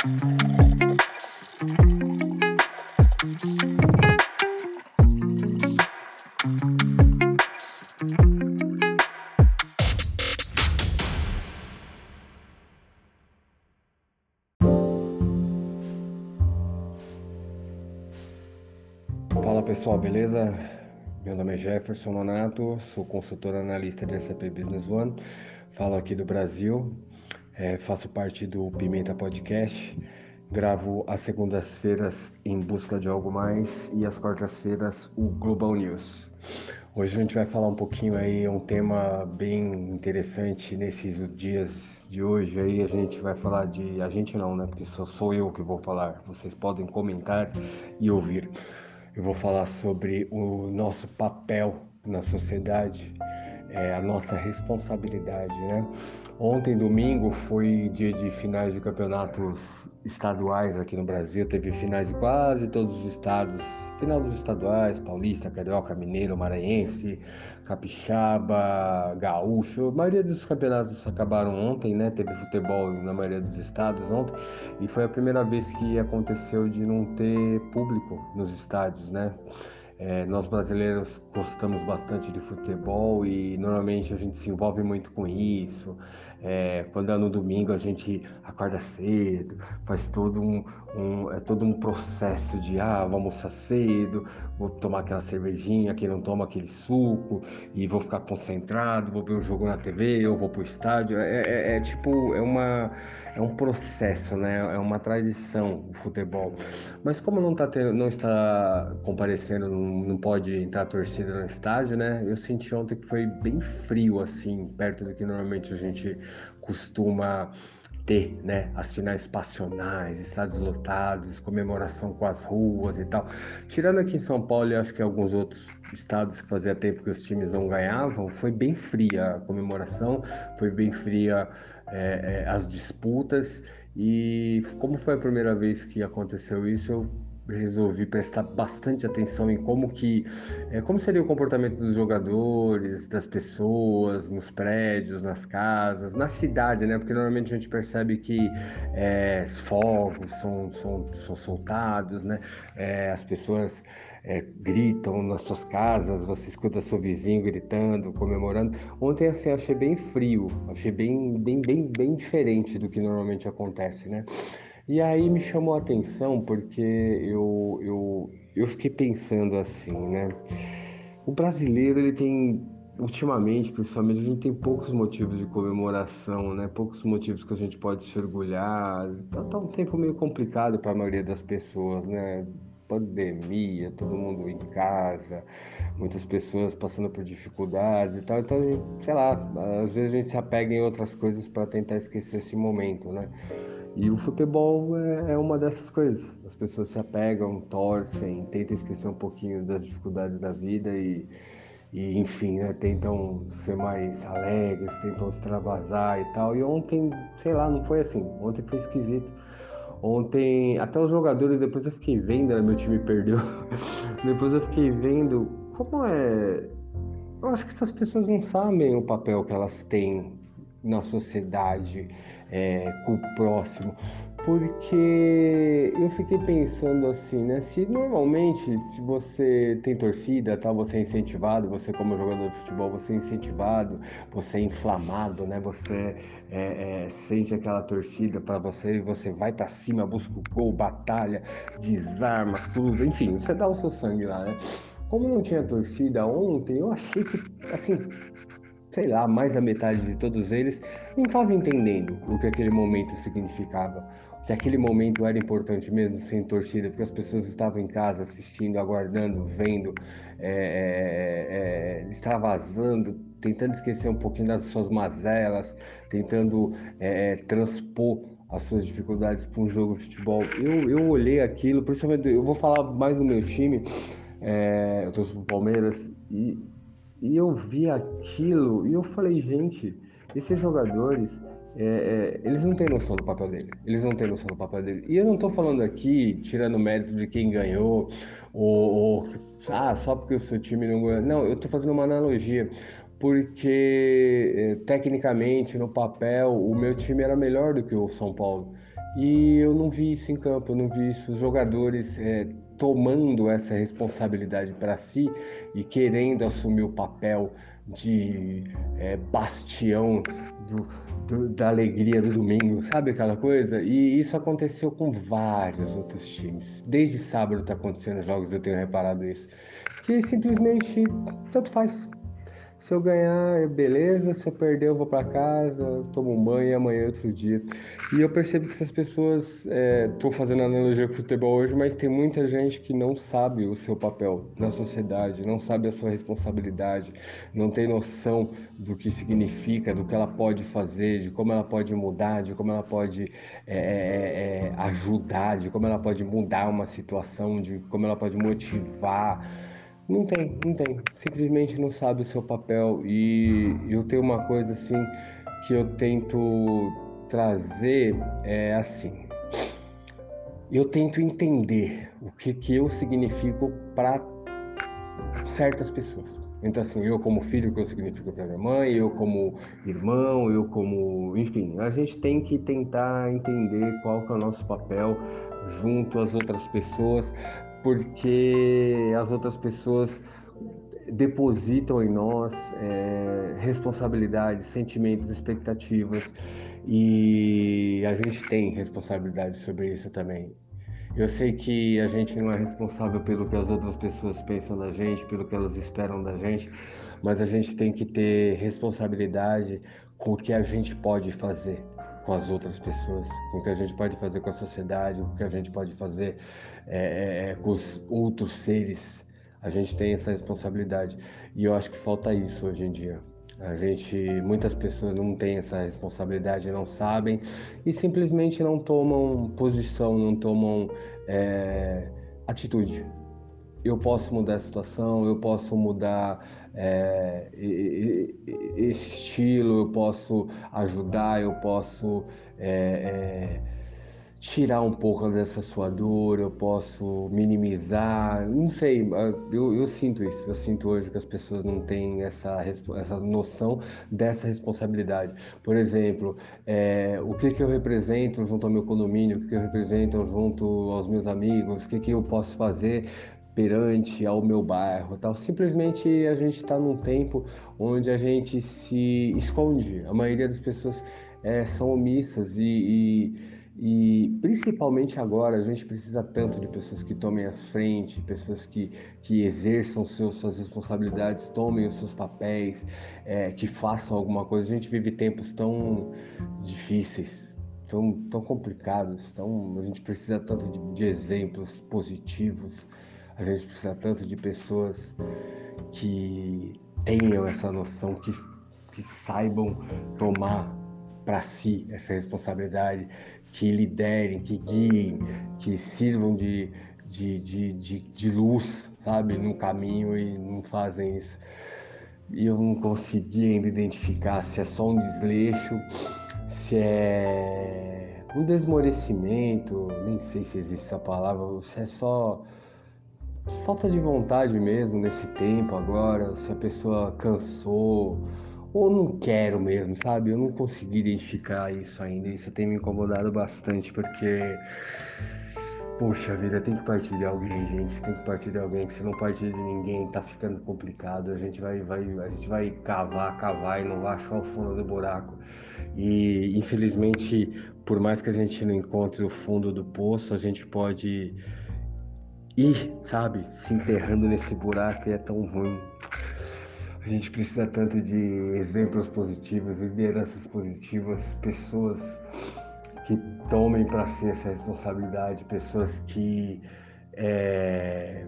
Fala pessoal, beleza? Meu nome é Jefferson Nonato, sou consultor analista de SAP Business One, falo aqui do Brasil, é, faço parte do Pimenta Podcast, gravo às segundas-feiras em busca de algo mais e às quartas-feiras o Global News. Hoje a gente vai falar um pouquinho aí, um tema bem interessante nesses dias de hoje aí, a gente vai falar de, a gente não, né, porque só sou eu que vou falar, vocês podem comentar e ouvir. Eu vou falar sobre o nosso papel na sociedade, é, a nossa responsabilidade, né? Ontem, domingo, foi dia de finais de campeonatos estaduais aqui no Brasil. Teve finais de quase todos os estados. Final dos estaduais, paulista, carioca, mineiro, maranhense, capixaba, gaúcho. A maioria dos campeonatos acabaram ontem, né? Teve futebol na maioria dos estados ontem. E foi a primeira vez que aconteceu de não ter público nos estádios, né? É, nós brasileiros gostamos bastante de futebol e normalmente a gente se envolve muito com isso. É, quando é no domingo a gente acorda cedo, faz todo um, um, é todo um processo de ah, vou almoçar cedo, vou tomar aquela cervejinha, quem não toma aquele suco, e vou ficar concentrado, vou ver o jogo na TV, eu vou pro estádio. É, é, é tipo, é uma é um processo, né? É uma tradição o futebol. Mas como não, tá tendo, não está comparecendo, não, não pode entrar torcida no estádio, né? Eu senti ontem que foi bem frio, assim, perto do que normalmente a gente costuma ter, né? As finais passionais, estádios lotados, comemoração com as ruas e tal. Tirando aqui em São Paulo e acho que alguns outros estados que fazia tempo que os times não ganhavam, foi bem fria a comemoração, foi bem fria é, é, as disputas e como foi a primeira vez que aconteceu isso, eu resolvi prestar bastante atenção em como que é, como seria o comportamento dos jogadores, das pessoas nos prédios, nas casas, na cidade, né? Porque normalmente a gente percebe que é, fogos são, são, são soltados, né? É, as pessoas é, gritam nas suas casas, você escuta seu vizinho gritando, comemorando. Ontem assim achei bem frio, achei bem bem bem bem diferente do que normalmente acontece, né? E aí me chamou a atenção porque eu, eu, eu fiquei pensando assim, né? O brasileiro, ele tem, ultimamente, principalmente, a gente tem poucos motivos de comemoração, né? Poucos motivos que a gente pode se orgulhar. Tá, tá um tempo meio complicado para a maioria das pessoas, né? pandemia, todo mundo em casa, muitas pessoas passando por dificuldades e tal. Então, sei lá, às vezes a gente se apega em outras coisas para tentar esquecer esse momento, né? E o futebol é, é, uma dessas coisas. As pessoas se apegam, torcem, tentam esquecer um pouquinho das dificuldades da vida e, e enfim, né, tentam ser mais alegres, tentam extravasar e tal. E ontem, sei lá, não foi assim. Ontem foi esquisito. Ontem, até os jogadores, depois eu fiquei vendo, meu time perdeu. depois eu fiquei vendo como é. Eu acho que essas pessoas não sabem o papel que elas têm na sociedade é, com o próximo. Porque eu fiquei pensando assim, né? Se normalmente, se você tem torcida, tal, você é incentivado, você como jogador de futebol, você é incentivado, você é inflamado, né? Você é, é, sente aquela torcida para você e você vai para cima, busca o gol, batalha, desarma, cruza, enfim, você dá o seu sangue lá, né? Como não tinha torcida ontem, eu achei que, assim, sei lá, mais da metade de todos eles não estava entendendo o que aquele momento significava. Que aquele momento era importante mesmo sem torcida, porque as pessoas estavam em casa assistindo, aguardando, vendo, é, é, é, extravasando, tentando esquecer um pouquinho das suas mazelas, tentando é, é, transpor as suas dificuldades para um jogo de futebol. Eu, eu olhei aquilo, principalmente, eu vou falar mais do meu time, é, eu torço para o Palmeiras, e e eu vi aquilo e eu falei, gente, esses jogadores, é, é, eles não têm noção do papel dele. Eles não têm noção do papel dele. E eu não estou falando aqui, tirando mérito de quem ganhou, ou, ou, ah, só porque o seu time não ganhou. Não, eu estou fazendo uma analogia. porque eh, tecnicamente no papel o meu time era melhor do que o São Paulo. E eu não vi isso em campo, eu não vi isso, os jogadores é, tomando essa responsabilidade para si e querendo assumir o papel de é, bastião do, do, da alegria do domingo, sabe aquela coisa? E isso aconteceu com vários outros times. Desde sábado está acontecendo jogos, eu tenho reparado isso. Que simplesmente tanto faz. Se eu ganhar, beleza. Se eu perder, eu vou para casa, tomo um banho e amanhã é outro dia. E eu percebo que essas pessoas, estou é, fazendo analogia com futebol hoje, mas tem muita gente que não sabe o seu papel na sociedade, não sabe a sua responsabilidade, não tem noção do que significa, do que ela pode fazer, de como ela pode mudar, de como ela pode é, é, é ajudar, de como ela pode mudar uma situação, de como ela pode motivar não tem, não tem. Simplesmente não sabe o seu papel. E eu tenho uma coisa assim que eu tento trazer é assim. Eu tento entender o que, que eu significo para certas pessoas. Então, assim, eu como filho, que eu significo para minha mãe, eu como irmão, eu como. Enfim, a gente tem que tentar entender qual que é o nosso papel junto às outras pessoas porque as outras pessoas depositam em nós é, responsabilidades, sentimentos, expectativas e a gente tem responsabilidade sobre isso também. Eu sei que a gente não é responsável pelo que as outras pessoas pensam da gente, pelo que elas esperam da gente, mas a gente tem que ter responsabilidade com o que a gente pode fazer com as outras pessoas, com o que a gente pode fazer com a sociedade, com o que a gente pode fazer é, é, é, com os outros seres. A gente tem essa responsabilidade e eu acho que falta isso hoje em dia. A gente, muitas pessoas não têm essa responsabilidade, não sabem e simplesmente não tomam posição, não tomam é, atitude. Eu posso mudar a situação, eu posso mudar é, esse estilo, eu posso ajudar, eu posso é, é, tirar um pouco dessa sua dor, eu posso minimizar, não sei, eu, eu, sinto isso, eu sinto hoje que as pessoas não têm essa, essa noção dessa responsabilidade. Por exemplo, é, o que, que eu represento junto ao meu condomínio, o que, que eu represento junto aos meus amigos, o que, que eu posso fazer perante ao meu bairro, tal. Simplesmente a gente está num tempo onde a gente se esconde. A maioria das pessoas é, são omissas e, e, e, principalmente agora a gente precisa tanto de pessoas que tomem as frente, pessoas que, que exerçam seus, suas responsabilidades, tomem os seus papéis, é, que façam alguma coisa. A gente vive tempos tão difíceis, tão, tão complicados, tão, a gente precisa tanto de, de exemplos positivos. A gente precisa tanto de pessoas que tenham essa noção, que, que saibam tomar para si essa responsabilidade, que liderem, que guiem, que sirvam de, de, de, de, de luz, sabe, no caminho e não fazem isso. E eu não consegui ainda identificar se é só um desleixo, se é um desmorecimento, nem sei se existe essa palavra, se é só falta de vontade mesmo nesse tempo agora, se a pessoa cansou ou não quero mesmo, sabe? Eu não consegui identificar isso ainda. Isso tem me incomodado bastante porque Poxa vida, tem que partir de alguém, gente. Tem que partir de alguém, que se não partir de ninguém, tá ficando complicado. A gente vai, vai, a gente vai cavar, cavar e não vai achar o fundo do buraco. E infelizmente, por mais que a gente não encontre o fundo do poço, a gente pode ir, sabe, se enterrando nesse buraco e é tão ruim. A gente precisa tanto de exemplos positivos, lideranças positivas, pessoas que tomem para si essa responsabilidade, pessoas que é,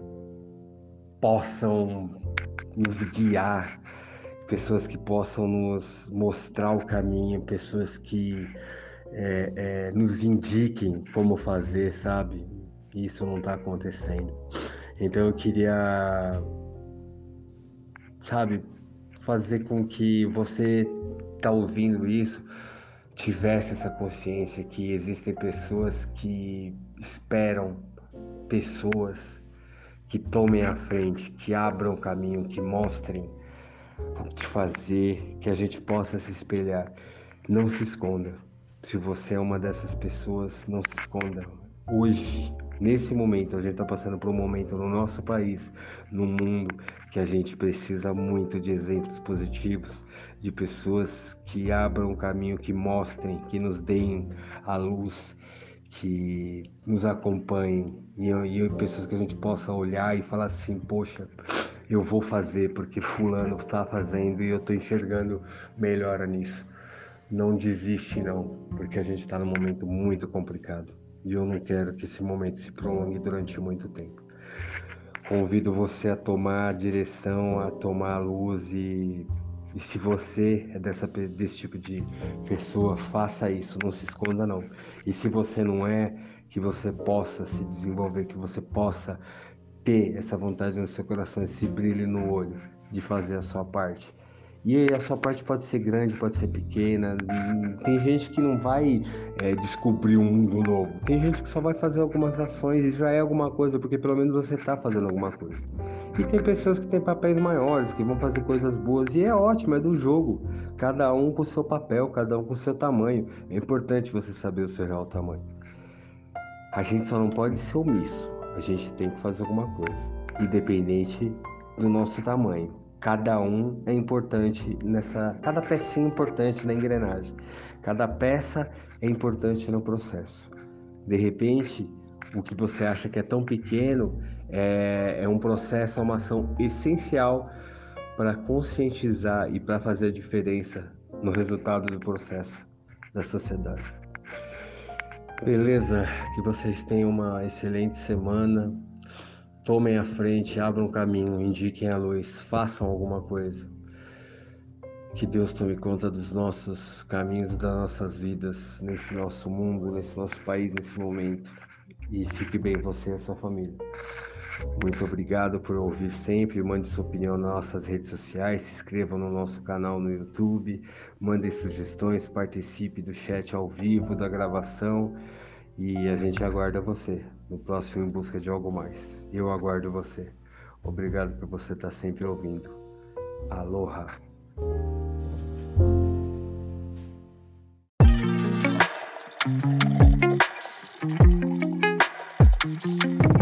possam nos guiar, pessoas que possam nos mostrar o caminho, pessoas que é, é, nos indiquem como fazer, sabe? Isso não está acontecendo. Então eu queria, sabe, fazer com que você tá ouvindo isso tivesse essa consciência que existem pessoas que esperam pessoas que tomem a frente, que abram o caminho, que mostrem te fazer que a gente possa se espelhar. Não se esconda. Se você é uma dessas pessoas, não se esconda. Hoje, nesse momento, a gente está passando por um momento no nosso país, no mundo, que a gente precisa muito de exemplos positivos, de pessoas que abram o caminho, que mostrem, que nos deem a luz, que nos acompanhem e, e pessoas que a gente possa olhar e falar assim, poxa, eu vou fazer porque fulano está fazendo e eu estou enxergando melhor nisso. Não desiste não, porque a gente está num momento muito complicado e eu não quero que esse momento se prolongue durante muito tempo. Convido você a tomar a direção, a tomar a luz e e se você é dessa, desse tipo de pessoa, faça isso, não se esconda não. E se você não é, que você possa se desenvolver, que você possa ter essa vontade no seu coração, esse brilho no olho de fazer a sua parte. E a sua parte pode ser grande, pode ser pequena. Tem gente que não vai é, descobrir um mundo novo. Tem gente que só vai fazer algumas ações e já é alguma coisa, porque pelo menos você está fazendo alguma coisa. E tem pessoas que têm papéis maiores, que vão fazer coisas boas, e é ótimo, é do jogo. Cada um com o seu papel, cada um com o seu tamanho. É importante você saber o seu real tamanho. A gente só não pode ser omisso, a gente tem que fazer alguma coisa, independente do nosso tamanho. Cada um é importante nessa. Cada pecinha é importante na engrenagem. Cada peça é importante no processo. De repente, o que você acha que é tão pequeno é, é um processo, é uma ação essencial para conscientizar e para fazer a diferença no resultado do processo da sociedade. Beleza? Que vocês tenham uma excelente semana. Tomem a frente, abram o caminho, indiquem a luz, façam alguma coisa. Que Deus tome conta dos nossos caminhos e das nossas vidas, nesse nosso mundo, nesse nosso país, nesse momento. E fique bem você e a sua família. Muito obrigado por ouvir sempre. Mande sua opinião nas nossas redes sociais, se inscreva no nosso canal no YouTube, mande sugestões, participe do chat ao vivo, da gravação e a gente aguarda você no próximo Em Busca de Algo Mais. Eu aguardo você. Obrigado por você estar sempre ouvindo. Aloha! Thank